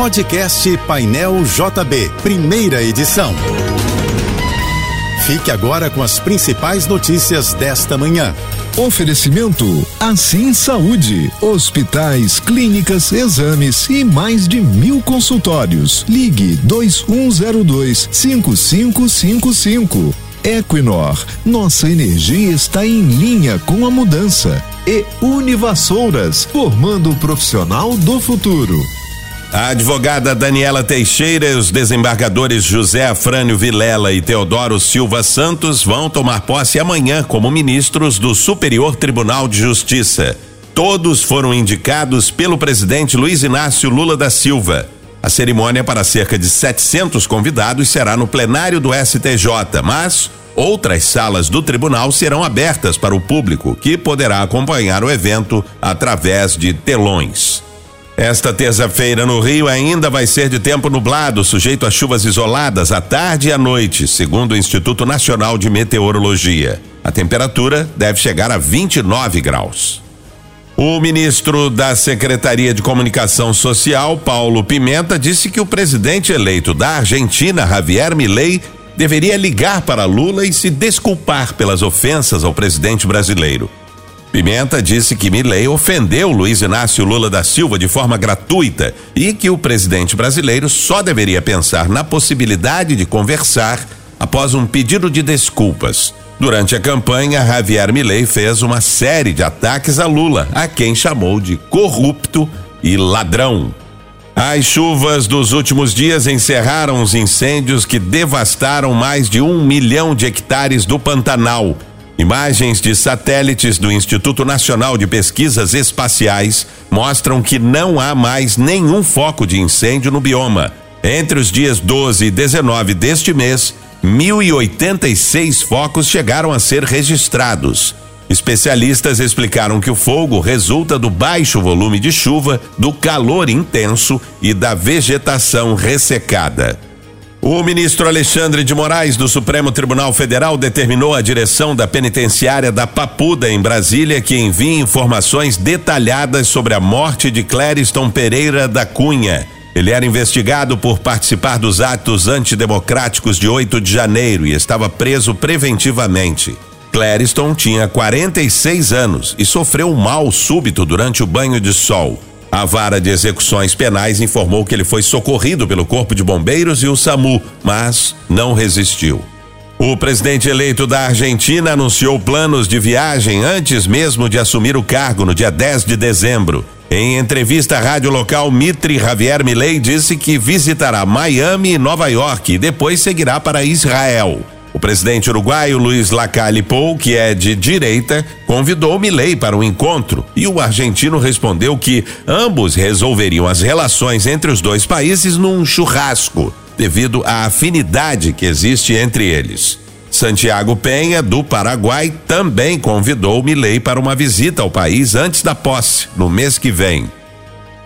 Podcast Painel JB, primeira edição. Fique agora com as principais notícias desta manhã. Oferecimento Assim Saúde, hospitais, clínicas, exames e mais de mil consultórios. Ligue 2102 5555. Equinor, nossa energia está em linha com a mudança. E Univassouras, formando o profissional do futuro. A advogada Daniela Teixeira e os desembargadores José Afrânio Vilela e Teodoro Silva Santos vão tomar posse amanhã como ministros do Superior Tribunal de Justiça. Todos foram indicados pelo presidente Luiz Inácio Lula da Silva. A cerimônia para cerca de 700 convidados será no plenário do STJ, mas outras salas do tribunal serão abertas para o público, que poderá acompanhar o evento através de telões. Esta terça-feira no Rio ainda vai ser de tempo nublado, sujeito a chuvas isoladas à tarde e à noite, segundo o Instituto Nacional de Meteorologia. A temperatura deve chegar a 29 graus. O ministro da Secretaria de Comunicação Social, Paulo Pimenta, disse que o presidente eleito da Argentina, Javier Milei, deveria ligar para Lula e se desculpar pelas ofensas ao presidente brasileiro. Pimenta disse que Milley ofendeu Luiz Inácio Lula da Silva de forma gratuita e que o presidente brasileiro só deveria pensar na possibilidade de conversar após um pedido de desculpas. Durante a campanha, Javier Milei fez uma série de ataques a Lula, a quem chamou de corrupto e ladrão. As chuvas dos últimos dias encerraram os incêndios que devastaram mais de um milhão de hectares do Pantanal Imagens de satélites do Instituto Nacional de Pesquisas Espaciais mostram que não há mais nenhum foco de incêndio no bioma. Entre os dias 12 e 19 deste mês, 1.086 focos chegaram a ser registrados. Especialistas explicaram que o fogo resulta do baixo volume de chuva, do calor intenso e da vegetação ressecada. O ministro Alexandre de Moraes do Supremo Tribunal Federal determinou a direção da penitenciária da Papuda em Brasília que envie informações detalhadas sobre a morte de Clériston Pereira da Cunha. Ele era investigado por participar dos atos antidemocráticos de 8 de janeiro e estava preso preventivamente. Clériston tinha 46 anos e sofreu um mal súbito durante o banho de sol. A vara de execuções penais informou que ele foi socorrido pelo Corpo de Bombeiros e o SAMU, mas não resistiu. O presidente eleito da Argentina anunciou planos de viagem antes mesmo de assumir o cargo no dia 10 de dezembro. Em entrevista à rádio local, Mitre Javier Milei disse que visitará Miami e Nova York e depois seguirá para Israel. O presidente uruguaio Luiz Lacalle Pou, que é de direita, convidou Milei para um encontro e o argentino respondeu que ambos resolveriam as relações entre os dois países num churrasco, devido à afinidade que existe entre eles. Santiago Penha, do Paraguai, também convidou Milei para uma visita ao país antes da posse, no mês que vem.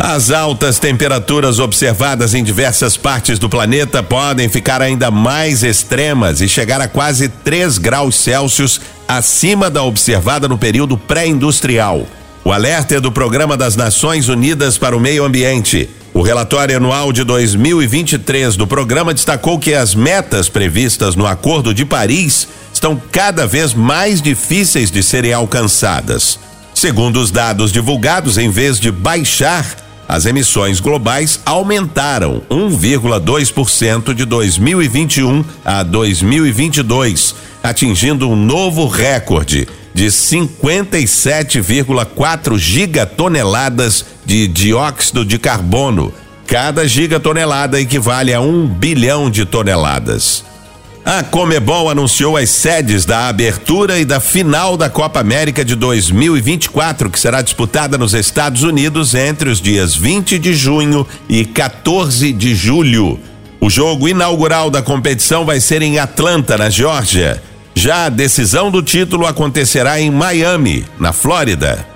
As altas temperaturas observadas em diversas partes do planeta podem ficar ainda mais extremas e chegar a quase 3 graus Celsius acima da observada no período pré-industrial. O alerta é do Programa das Nações Unidas para o Meio Ambiente. O relatório anual de 2023 do programa destacou que as metas previstas no Acordo de Paris estão cada vez mais difíceis de serem alcançadas. Segundo os dados divulgados, em vez de baixar, as emissões globais aumentaram 1,2% de 2021 a 2022, atingindo um novo recorde de 57,4 gigatoneladas de dióxido de carbono. Cada gigatonelada equivale a um bilhão de toneladas. A Comebol anunciou as sedes da abertura e da final da Copa América de 2024, que será disputada nos Estados Unidos entre os dias 20 de junho e 14 de julho. O jogo inaugural da competição vai ser em Atlanta, na Geórgia. Já a decisão do título acontecerá em Miami, na Flórida.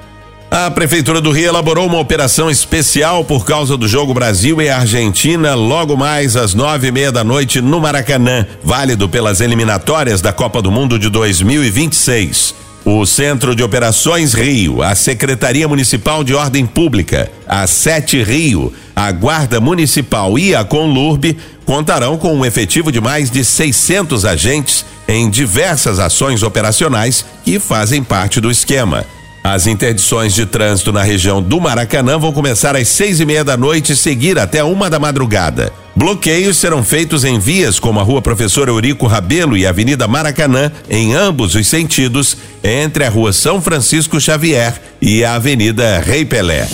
A Prefeitura do Rio elaborou uma operação especial por causa do jogo Brasil e Argentina logo mais às nove e meia da noite no Maracanã, válido pelas eliminatórias da Copa do Mundo de 2026. o Centro de Operações Rio, a Secretaria Municipal de Ordem Pública, a Sete Rio, a Guarda Municipal e a Conlurb contarão com um efetivo de mais de 600 agentes em diversas ações operacionais que fazem parte do esquema. As interdições de trânsito na região do Maracanã vão começar às seis e meia da noite e seguir até uma da madrugada. Bloqueios serão feitos em vias como a Rua Professor Eurico Rabelo e a Avenida Maracanã, em ambos os sentidos, entre a Rua São Francisco Xavier e a Avenida Rei Pelé.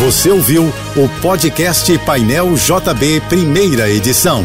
Você ouviu o podcast Painel JB, primeira edição.